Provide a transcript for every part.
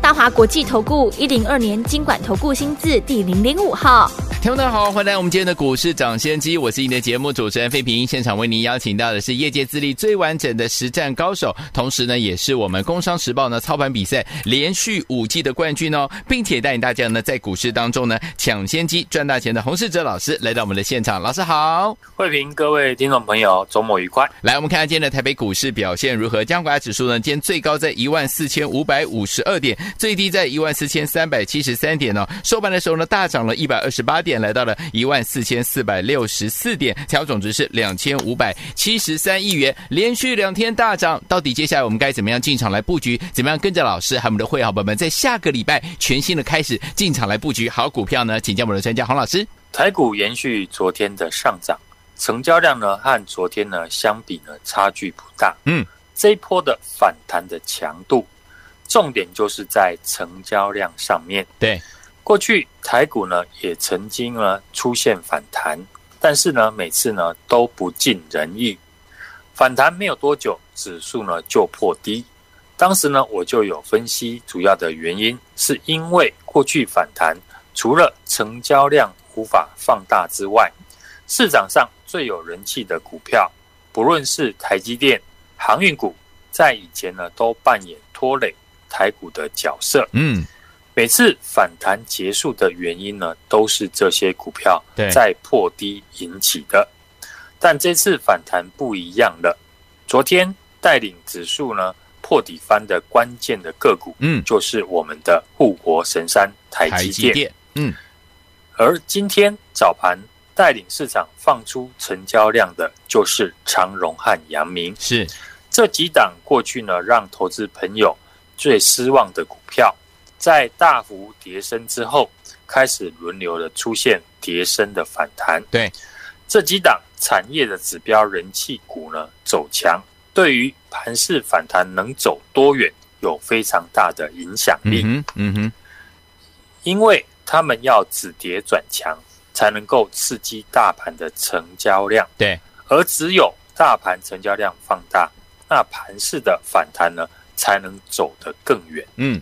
大华国际投顾一零二年经管投顾新字第零零五号。听众大家好，欢迎来到我们今天的股市涨先机，我是你的节目主持人费平。现场为您邀请到的是业界资历最完整的实战高手，同时呢，也是我们工商时报呢操盘比赛连续五季的冠军哦，并且带领大家呢在股市当中呢抢先机赚大钱的洪世哲老师来到我们的现场。老师好，费平，各位听众朋友，周末愉快。来，我们看看今天的台北股市表现如何？加权指数呢，今天最高在一万四千五百五十二点，最低在一万四千三百七十三点哦。收盘的时候呢，大涨了一百二十八点。来到了一万四千四百六十四点，成交总值是两千五百七十三亿元，连续两天大涨。到底接下来我们该怎么样进场来布局？怎么样跟着老师还有我们的会员伙伴们，在下个礼拜全新的开始进场来布局好股票呢？请教我们的专家黄老师。台股延续昨天的上涨，成交量呢和昨天呢相比呢差距不大。嗯，这一波的反弹的强度，重点就是在成交量上面。对。过去台股呢也曾经呢出现反弹，但是呢每次呢都不尽人意。反弹没有多久，指数呢就破低。当时呢我就有分析，主要的原因是因为过去反弹除了成交量无法放大之外，市场上最有人气的股票，不论是台积电、航运股，在以前呢都扮演拖累台股的角色。嗯。每次反弹结束的原因呢，都是这些股票在破低引起的。但这次反弹不一样了。昨天带领指数呢破底翻的关键的个股，嗯，就是我们的护国神山台积电，嗯。而今天早盘带领市场放出成交量的，就是长荣和阳明，是这几档过去呢让投资朋友最失望的股票。在大幅跌升之后，开始轮流的出现跌升的反弹。对，这几档产业的指标人气股呢走强，对于盘势反弹能走多远有非常大的影响力。嗯哼，嗯哼，因为他们要止跌转强，才能够刺激大盘的成交量。对，而只有大盘成交量放大，那盘势的反弹呢才能走得更远。嗯。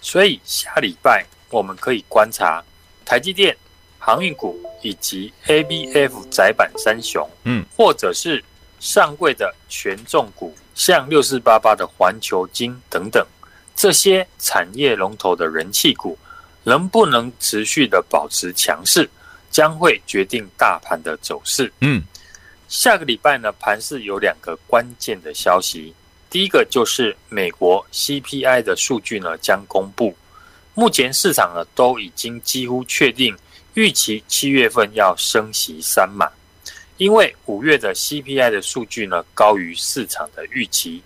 所以下礼拜我们可以观察台积电、航运股以及 ABF 窄板三雄，嗯，或者是上柜的权重股，像六四八八的环球金等等，这些产业龙头的人气股，能不能持续的保持强势，将会决定大盘的走势。嗯，下个礼拜呢，盘市有两个关键的消息。第一个就是美国 CPI 的数据呢将公布，目前市场呢都已经几乎确定预期七月份要升息三码，因为五月的 CPI 的数据呢高于市场的预期，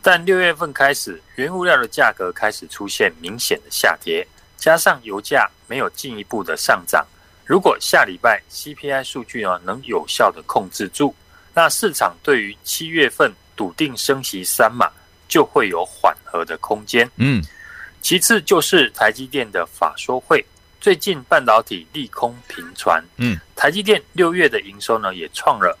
但六月份开始原物料的价格开始出现明显的下跌，加上油价没有进一步的上涨，如果下礼拜 CPI 数据呢能有效的控制住，那市场对于七月份笃定升息三码，就会有缓和的空间。嗯，其次就是台积电的法说会，最近半导体利空频传。嗯，台积电六月的营收呢也创了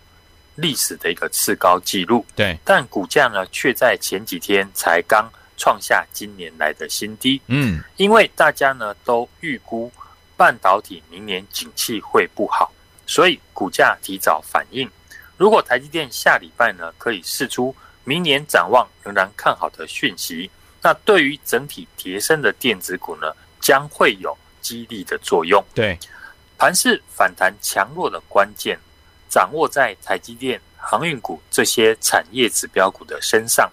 历史的一个次高纪录。对，但股价呢却在前几天才刚创下今年来的新低。嗯，因为大家呢都预估半导体明年景气会不好，所以股价提早反应。如果台积电下礼拜呢可以释出明年展望仍然看好的讯息，那对于整体跌升的电子股呢将会有激励的作用。对，盘势反弹强弱的关键掌握在台积电、航运股这些产业指标股的身上，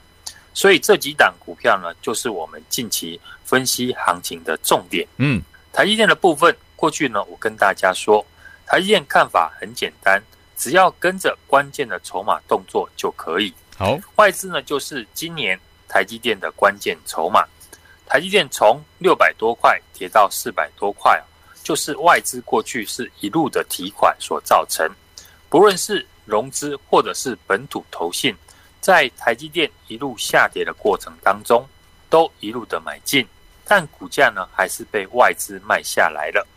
所以这几档股票呢就是我们近期分析行情的重点。嗯，台积电的部分，过去呢我跟大家说，台积电看法很简单。只要跟着关键的筹码动作就可以。好，外资呢就是今年台积电的关键筹码。台积电从六百多块跌到四百多块，就是外资过去是一路的提款所造成。不论是融资或者是本土投信，在台积电一路下跌的过程当中，都一路的买进，但股价呢还是被外资卖下来了。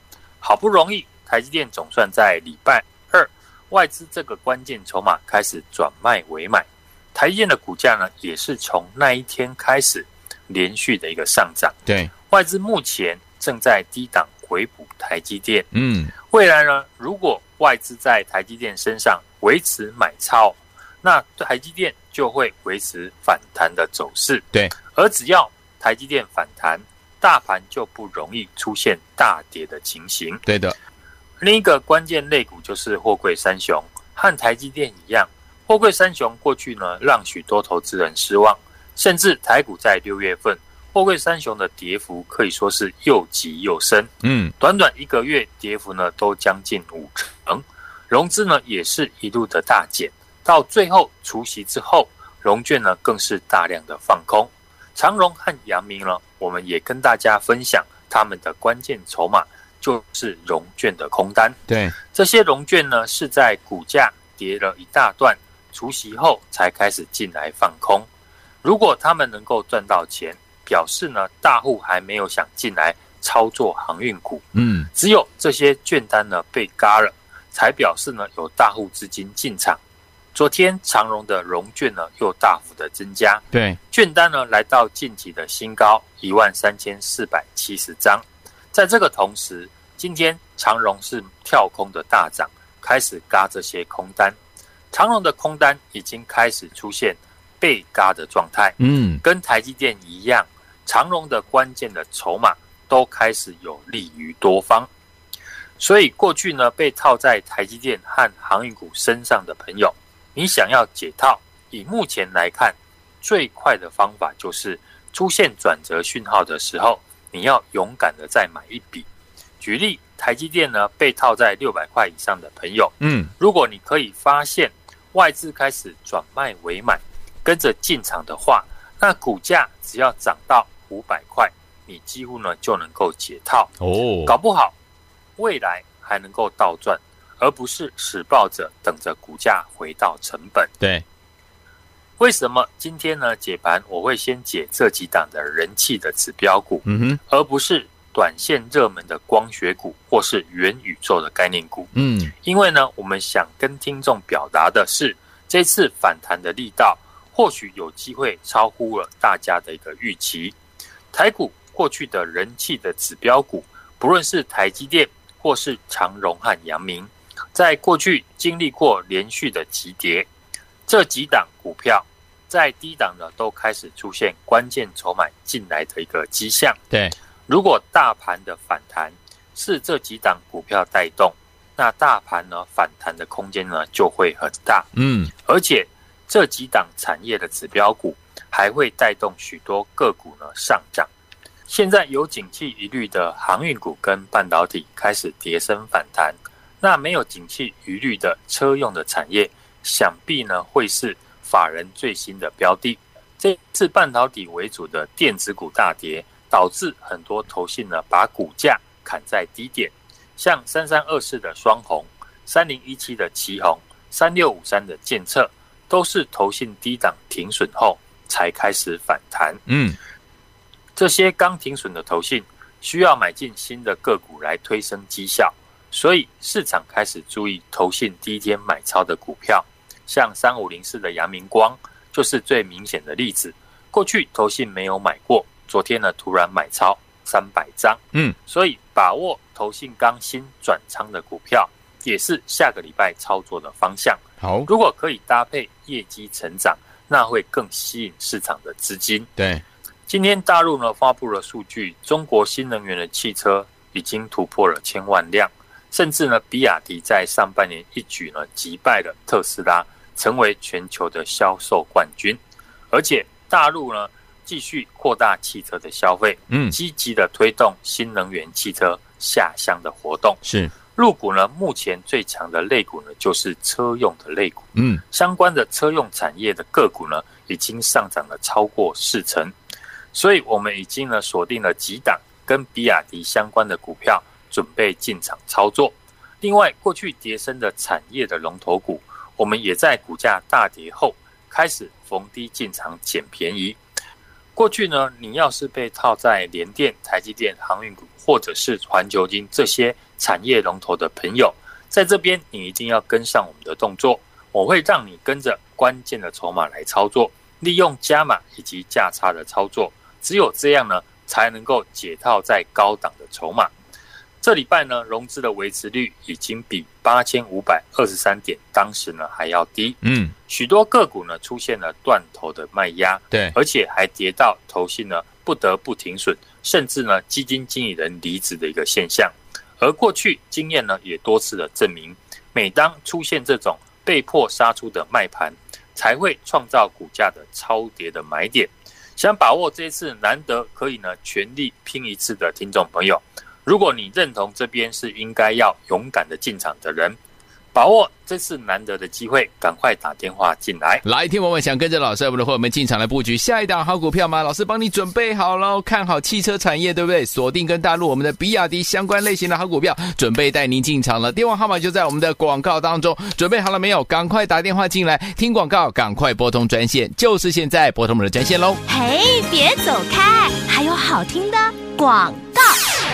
好不容易，台积电总算在礼拜二，外资这个关键筹码开始转卖为买，台积电的股价呢也是从那一天开始连续的一个上涨。对，外资目前正在低档回补台积电。嗯，未来呢，如果外资在台积电身上维持买超，那台积电就会维持反弹的走势。对，而只要台积电反弹。大盘就不容易出现大跌的情形。对的，另一个关键类股就是货柜三雄，和台积电一样，货柜三雄过去呢让许多投资人失望，甚至台股在六月份，货柜三雄的跌幅可以说是又急又深。嗯，短短一个月跌幅呢都将近五成，融资呢也是一路的大减，到最后除夕之后，融券呢更是大量的放空。长荣和阳明呢，我们也跟大家分享他们的关键筹码，就是融券的空单。对，这些融券呢，是在股价跌了一大段，除息后才开始进来放空。如果他们能够赚到钱，表示呢，大户还没有想进来操作航运股。嗯，只有这些券单呢被嘎了，才表示呢有大户资金进场。昨天长荣的融券呢又大幅的增加，对，券单呢来到近期的新高一万三千四百七十张。在这个同时，今天长荣是跳空的大涨，开始嘎这些空单。长荣的空单已经开始出现被嘎的状态，嗯，跟台积电一样，长荣的关键的筹码都开始有利于多方。所以过去呢被套在台积电和航运股身上的朋友。你想要解套，以目前来看，最快的方法就是出现转折讯号的时候，你要勇敢的再买一笔。举例，台积电呢被套在六百块以上的朋友，嗯，如果你可以发现外资开始转卖为买，跟着进场的话，那股价只要涨到五百块，你几乎呢就能够解套哦，搞不好未来还能够倒赚。而不是死抱着等着股价回到成本。对，为什么今天呢解盘我会先解这几档的人气的指标股，嗯哼，而不是短线热门的光学股或是元宇宙的概念股？嗯，因为呢，我们想跟听众表达的是，这次反弹的力道或许有机会超乎了大家的一个预期。台股过去的人气的指标股，不论是台积电或是长荣和阳明。在过去经历过连续的急跌，这几档股票在低档呢都开始出现关键筹码进来的一个迹象。对，如果大盘的反弹是这几档股票带动，那大盘呢反弹的空间呢就会很大。嗯，而且这几档产业的指标股还会带动许多个股呢上涨。现在有景气疑虑的航运股跟半导体开始跌升反弹。那没有景气疑虑的车用的产业，想必呢会是法人最新的标的。这次半导体为主的电子股大跌，导致很多投信呢把股价砍在低点，像三三二四的双红、三零一七的旗红、三六五三的建测，都是投信低档停损后才开始反弹。嗯，这些刚停损的投信需要买进新的个股来推升绩效。所以市场开始注意投信第一天买超的股票，像三五零四的阳明光就是最明显的例子。过去投信没有买过，昨天呢突然买超三百张，嗯，所以把握投信刚新转仓的股票，也是下个礼拜操作的方向。好，如果可以搭配业绩成长，那会更吸引市场的资金。对，今天大陆呢发布了数据，中国新能源的汽车已经突破了千万辆。甚至呢，比亚迪在上半年一举呢击败了特斯拉，成为全球的销售冠军。而且大陆呢继续扩大汽车的消费，嗯，积极的推动新能源汽车下乡的活动。是，入股呢目前最强的类股呢就是车用的类股，嗯，相关的车用产业的个股呢已经上涨了超过四成。所以我们已经呢锁定了几档跟比亚迪相关的股票。准备进场操作。另外，过去跌升的产业的龙头股，我们也在股价大跌后开始逢低进场捡便宜。过去呢，你要是被套在联电、台积电、航运股，或者是环球金这些产业龙头的朋友，在这边你一定要跟上我们的动作。我会让你跟着关键的筹码来操作，利用加码以及价差的操作，只有这样呢，才能够解套在高档的筹码。这礼拜呢，融资的维持率已经比八千五百二十三点当时呢还要低。嗯，许多个股呢出现了断头的卖压，对，而且还跌到投信呢不得不停损，甚至呢基金经理人离职的一个现象。而过去经验呢也多次的证明，每当出现这种被迫杀出的卖盘，才会创造股价的超跌的买点。想把握这一次难得可以呢全力拼一次的听众朋友。如果你认同这边是应该要勇敢的进场的人，把握这次难得的机会，赶快打电话进来。来，听我们想跟着老师，我们的伙伴们进场来布局下一档好股票吗？老师帮你准备好了，看好汽车产业，对不对？锁定跟大陆我们的比亚迪相关类型的好股票，准备带您进场了。电话号码就在我们的广告当中，准备好了没有？赶快打电话进来听广告，赶快拨通专线，就是现在拨通我们的专线喽。嘿，别走开，还有好听的广告。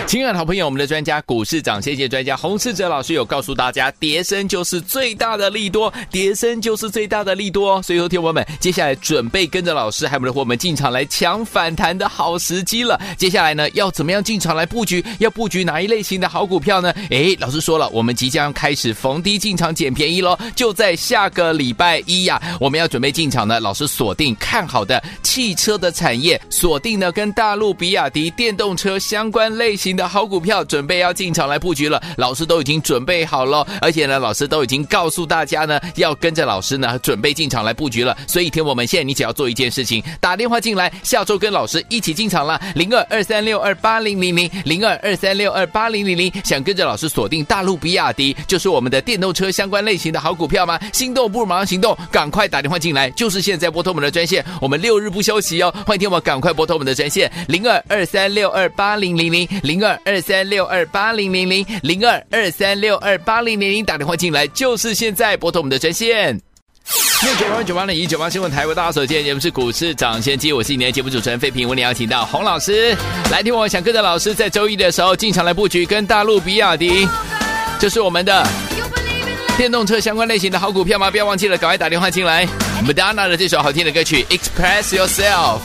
亲爱的好朋友，我们的专家股市长，谢谢专家洪世哲老师有告诉大家，跌升就是最大的利多，跌升就是最大的利多。所以，说，听友们，接下来准备跟着老师还有我们的伙伴们进场来抢反弹的好时机了。接下来呢，要怎么样进场来布局？要布局哪一类型的好股票呢？诶，老师说了，我们即将开始逢低进场捡便宜喽，就在下个礼拜一呀，我们要准备进场呢。老师锁定看好的汽车的产业，锁定呢跟大陆比亚迪电动车相关类型的好股票，准备要进场来布局了。老师都已经准备好了，而且呢，老师都已经告诉大家呢，要跟着老师呢准备进场来布局了。所以，听我们现在你只要做一件事情，打电话进来，下周跟老师一起进场了。零二二三六二八零零零零二二三六二八零零零，想跟着老师锁定大陆比亚迪，就是我们的电动车相关类型的好股票吗？心动不如马上行动，赶快打电话进来，就是现在拨通我们的专线，我们六日不休息哦。欢迎听我们赶快拨通我们的专线零二二三六二八零零零零二。二三六二八零零零零二二三六二八零零零，打电话进来就是现在，拨通我们的专线。六九八九八零一九八新闻台为大家所见节目是股市涨先机，我是你的节目主持人费平，为你邀请到洪老师来听。我想跟着老师在周一的时候进场来布局，跟大陆比亚迪，这是我们的电动车相关类型的好股票吗？不要忘记了，赶快打电话进来。Madonna 的这首好听的歌曲《Express Yourself》。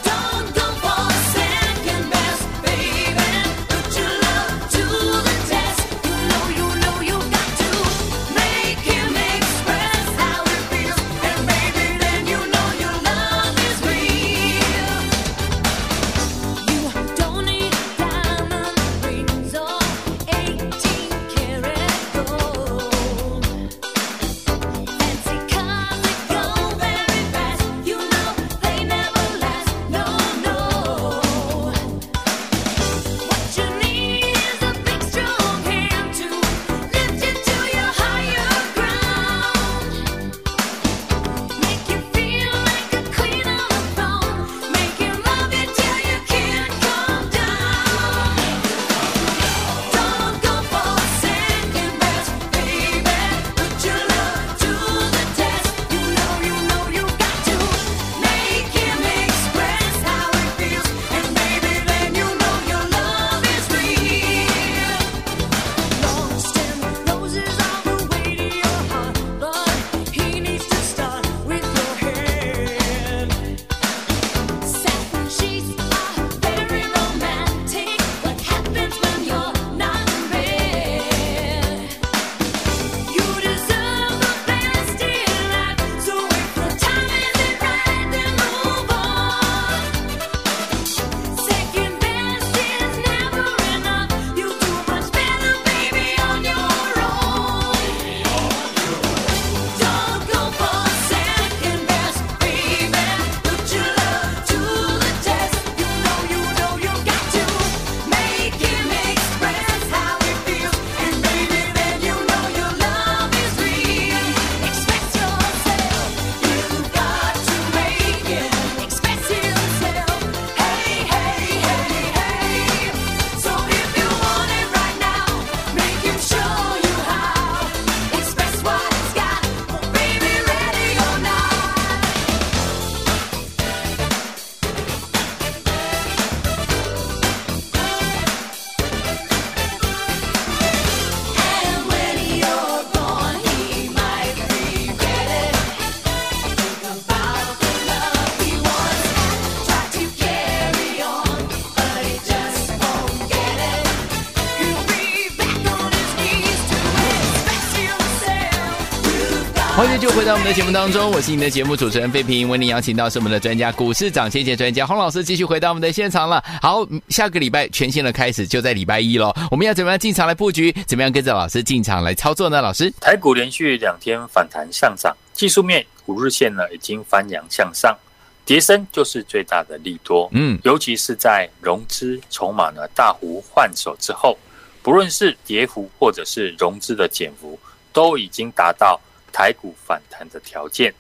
欢迎继续回到我们的节目当中，我是你的节目主持人费平，为您邀请到是我们的专家股市涨跌跌专家洪老师，继续回到我们的现场了。好，下个礼拜全新的开始就在礼拜一喽，我们要怎么样进场来布局？怎么样跟着老师进场来操作呢？老师，台股连续两天反弹上涨，技术面五日线呢已经翻扬向上，跌升就是最大的利多。嗯，尤其是在融资筹码呢大幅换手之后，不论是跌幅或者是融资的减幅，都已经达到。台股反弹的条件，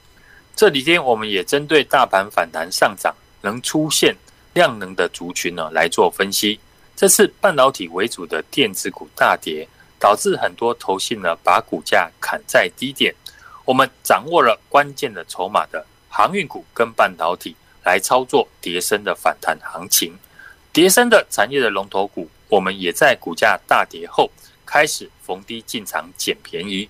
这几天我们也针对大盘反弹上涨能出现量能的族群呢来做分析。这次半导体为主的电子股大跌，导致很多投信呢把股价砍在低点。我们掌握了关键的筹码的航运股跟半导体来操作跌升的反弹行情。跌升的产业的龙头股，我们也在股价大跌后开始逢低进场捡便宜。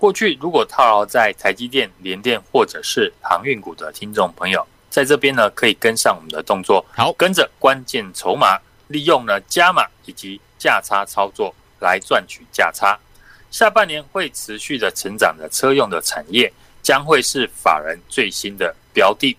过去如果套牢在台积电、联电或者是航运股的听众朋友，在这边呢可以跟上我们的动作，好，跟着关键筹码，利用呢加码以及价差操作来赚取价差。下半年会持续的成长的车用的产业，将会是法人最新的标的，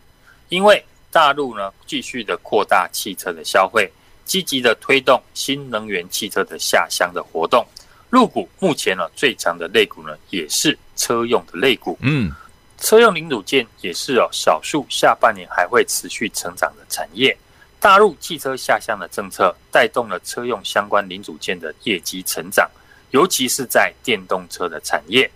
因为大陆呢继续的扩大汽车的消费，积极的推动新能源汽车的下乡的活动。陆股目前呢最强的类股呢也是车用的类股，嗯，车用零组件也是哦少数下半年还会持续成长的产业。大陆汽车下乡的政策带动了车用相关零组件的业绩成长，尤其是在电动车的产业。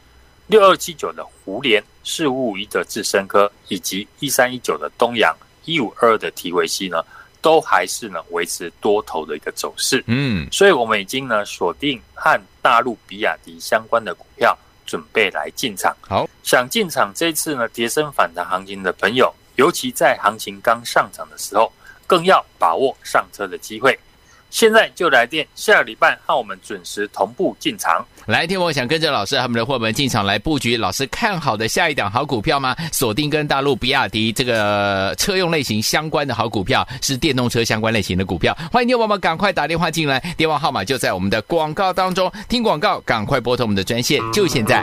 六二七九的胡连，四五五一的智深科，以及一三一九的东阳，一五二二的提维西呢。都还是呢维持多头的一个走势，嗯，所以我们已经呢锁定和大陆比亚迪相关的股票，准备来进场。好，想进场这次呢跌升反弹行情的朋友，尤其在行情刚上涨的时候，更要把握上车的机会。现在就来电，下个礼拜和我们准时同步进场。来听我想跟着老师和我们的伙伴进场来布局，老师看好的下一档好股票吗？锁定跟大陆比亚迪这个车用类型相关的好股票，是电动车相关类型的股票。欢迎听我们赶快打电话进来，电话号码就在我们的广告当中。听广告，赶快拨通我们的专线，就现在。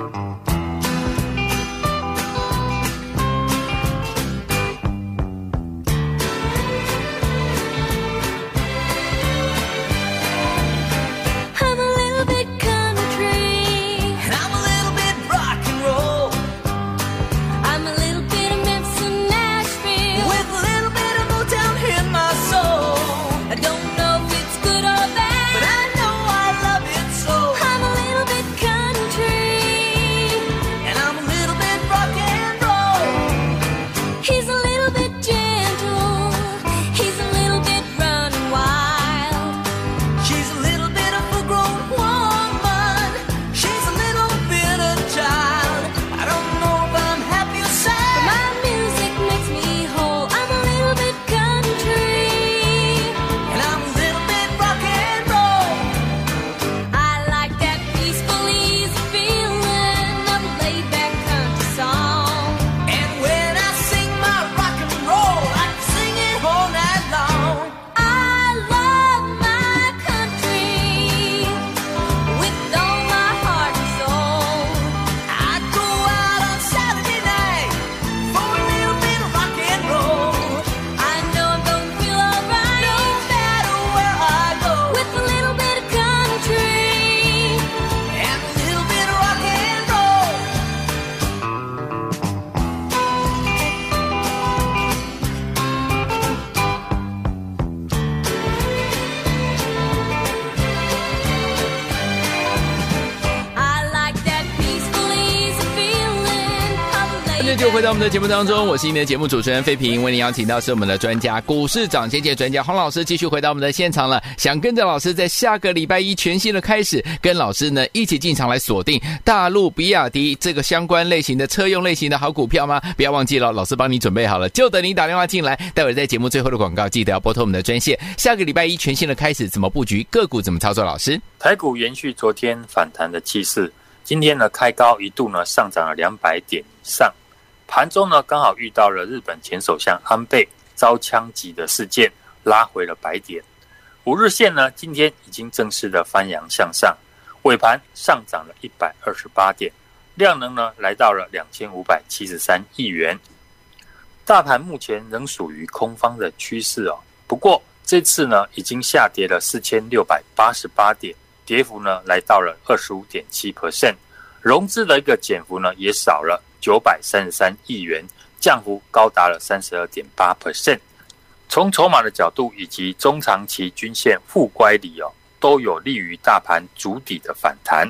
就回到我们的节目当中，我是您的节目主持人费平，为您邀请到是我们的专家，股市涨跌跌专家洪老师，继续回到我们的现场了。想跟着老师在下个礼拜一全新的开始，跟老师呢一起进场来锁定大陆比亚迪这个相关类型的车用类型的好股票吗？不要忘记了，老师帮你准备好了，就等你打电话进来。待会儿在节目最后的广告，记得要拨通我们的专线。下个礼拜一全新的开始，怎么布局个股，怎么操作？老师，台股延续昨天反弹的气势，今天呢开高一度呢上涨了两百点以上。盘中呢，刚好遇到了日本前首相安倍遭枪击的事件，拉回了白点。五日线呢，今天已经正式的翻扬向上，尾盘上涨了一百二十八点，量能呢来到了两千五百七十三亿元。大盘目前仍属于空方的趋势哦，不过这次呢已经下跌了四千六百八十八点，跌幅呢来到了二十五点七 percent，融资的一个减幅呢也少了九百三十三亿元，降幅高达了三十二点八 percent。从筹码的角度以及中长期均线负乖离哦，都有利于大盘筑底的反弹。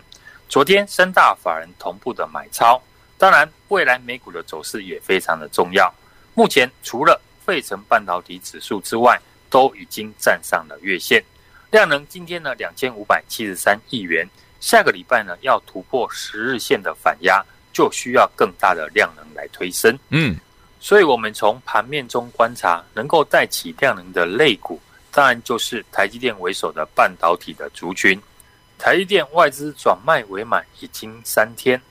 昨天三大法人同步的买超，当然未来美股的走势也非常的重要。目前除了费城半导体指数之外，都已经站上了月线，量能今天呢两千五百七十三亿元，下个礼拜呢要突破十日线的反压，就需要更大的量能来推升。嗯，所以我们从盘面中观察，能够带起量能的类股，当然就是台积电为首的半导体的族群。台积电外资转卖为买已经三天，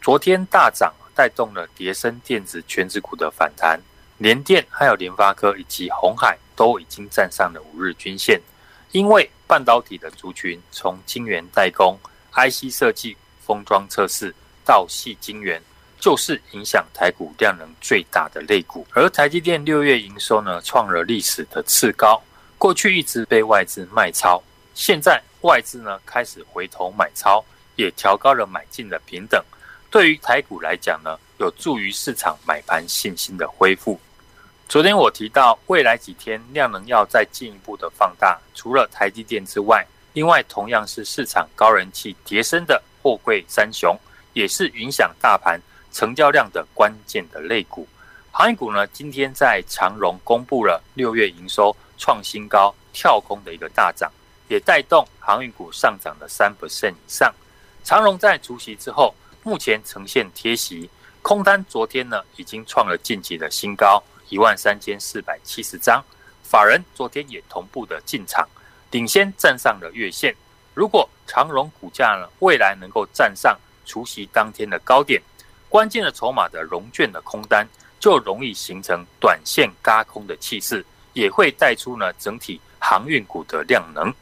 昨天大涨，带动了叠升电子全指股的反弹。联电还有联发科以及鸿海都已经站上了五日均线，因为半导体的族群从晶圆代工、IC 设计、封装测试到矽晶圆，就是影响台股量能最大的类股。而台积电六月营收呢，创了历史的次高，过去一直被外资卖超，现在外资呢开始回头买超，也调高了买进的平等。对于台股来讲呢，有助于市场买盘信心的恢复。昨天我提到，未来几天量能要再进一步的放大，除了台积电之外，另外同样是市场高人气跌升的货柜三雄，也是影响大盘成交量的关键的类股。航运股呢，今天在长荣公布了六月营收创新高，跳空的一个大涨，也带动航运股上涨了三 percent 以上。长荣在除息之后，目前呈现贴息，空单昨天呢已经创了近期的新高。一万三千四百七十张，法人昨天也同步的进场，领先站上了月线。如果长荣股价呢未来能够站上除夕当天的高点，关键的筹码的融券的空单就容易形成短线轧空的气势，也会带出呢整体航运股的量能。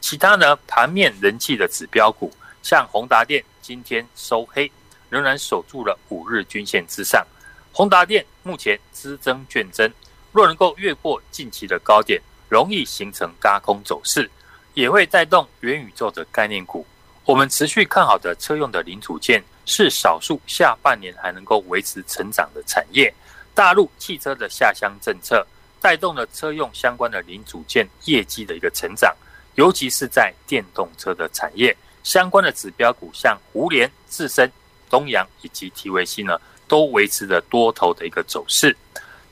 其他呢盘面人气的指标股，像宏达电今天收黑，仍然守住了五日均线之上。宏达电目前资增券增，若能够越过近期的高点，容易形成轧空走势，也会带动元宇宙的概念股。我们持续看好的车用的零组件，是少数下半年还能够维持成长的产业。大陆汽车的下乡政策，带动了车用相关的零组件业绩的一个成长，尤其是在电动车的产业相关的指标股，像胡连、智伸、东阳以及提维西呢。都维持着多头的一个走势，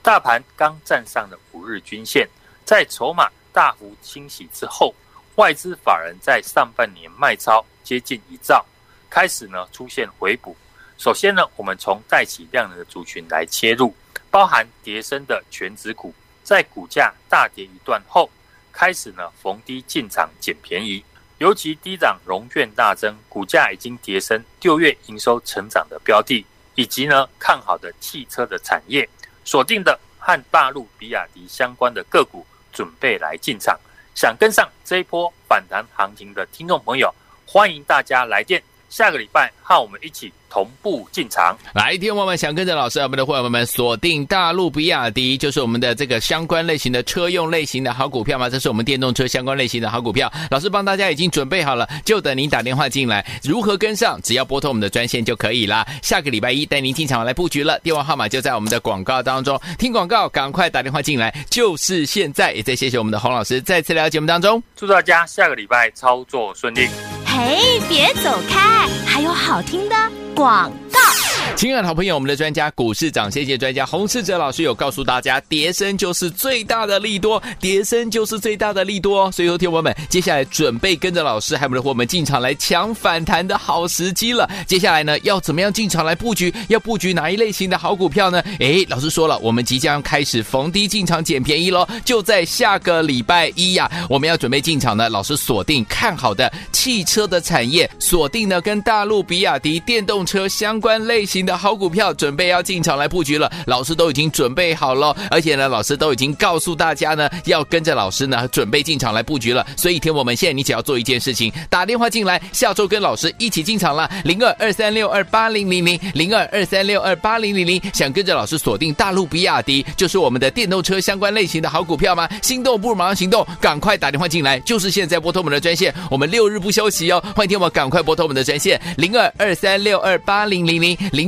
大盘刚站上了五日均线，在筹码大幅清洗之后，外资法人在上半年卖超接近一兆，开始呢出现回补。首先呢，我们从带起量能的族群来切入，包含跌升的全指股，在股价大跌一段后，开始呢逢低进场捡便宜，尤其低档融券大增，股价已经跌升六月营收成长的标的。以及呢，看好的汽车的产业，锁定的和大陆比亚迪相关的个股，准备来进场。想跟上这一波反弹行情的听众朋友，欢迎大家来电。下个礼拜和我们一起同步进场。来，听众们想跟着老师，我们的伙伴们锁定大陆比亚迪，就是我们的这个相关类型的车用类型的好股票嘛？这是我们电动车相关类型的好股票。老师帮大家已经准备好了，就等您打电话进来。如何跟上？只要拨通我们的专线就可以啦。下个礼拜一带您进场来布局了，电话号码就在我们的广告当中。听广告，赶快打电话进来，就是现在。也再谢谢我们的洪老师再次来到节目当中，祝大家下个礼拜操作顺利。哎，别走开，还有好听的广告。亲爱的好朋友，我们的专家股市长，谢谢专家洪世哲老师有告诉大家，跌升就是最大的利多，跌升就是最大的利多。所以，说，听友们，接下来准备跟着老师，还有我们的伙伴们进场来抢反弹的好时机了。接下来呢，要怎么样进场来布局？要布局哪一类型的好股票呢？诶，老师说了，我们即将开始逢低进场捡便宜喽，就在下个礼拜一呀，我们要准备进场呢。老师锁定看好的汽车的产业，锁定呢跟大陆比亚迪电动车相关类型。型的好股票，准备要进场来布局了。老师都已经准备好了，而且呢，老师都已经告诉大家呢，要跟着老师呢准备进场来布局了。所以，听我们现在你只要做一件事情，打电话进来，下周跟老师一起进场了。零二二三六二八零零零零二二三六二八零零零，想跟着老师锁定大陆比亚迪，就是我们的电动车相关类型的好股票吗？心动不如马上行动，赶快打电话进来，就是现在拨通我们的专线，我们六日不休息哦。欢迎听我赶快拨通我们的专线零二二三六二八零零零零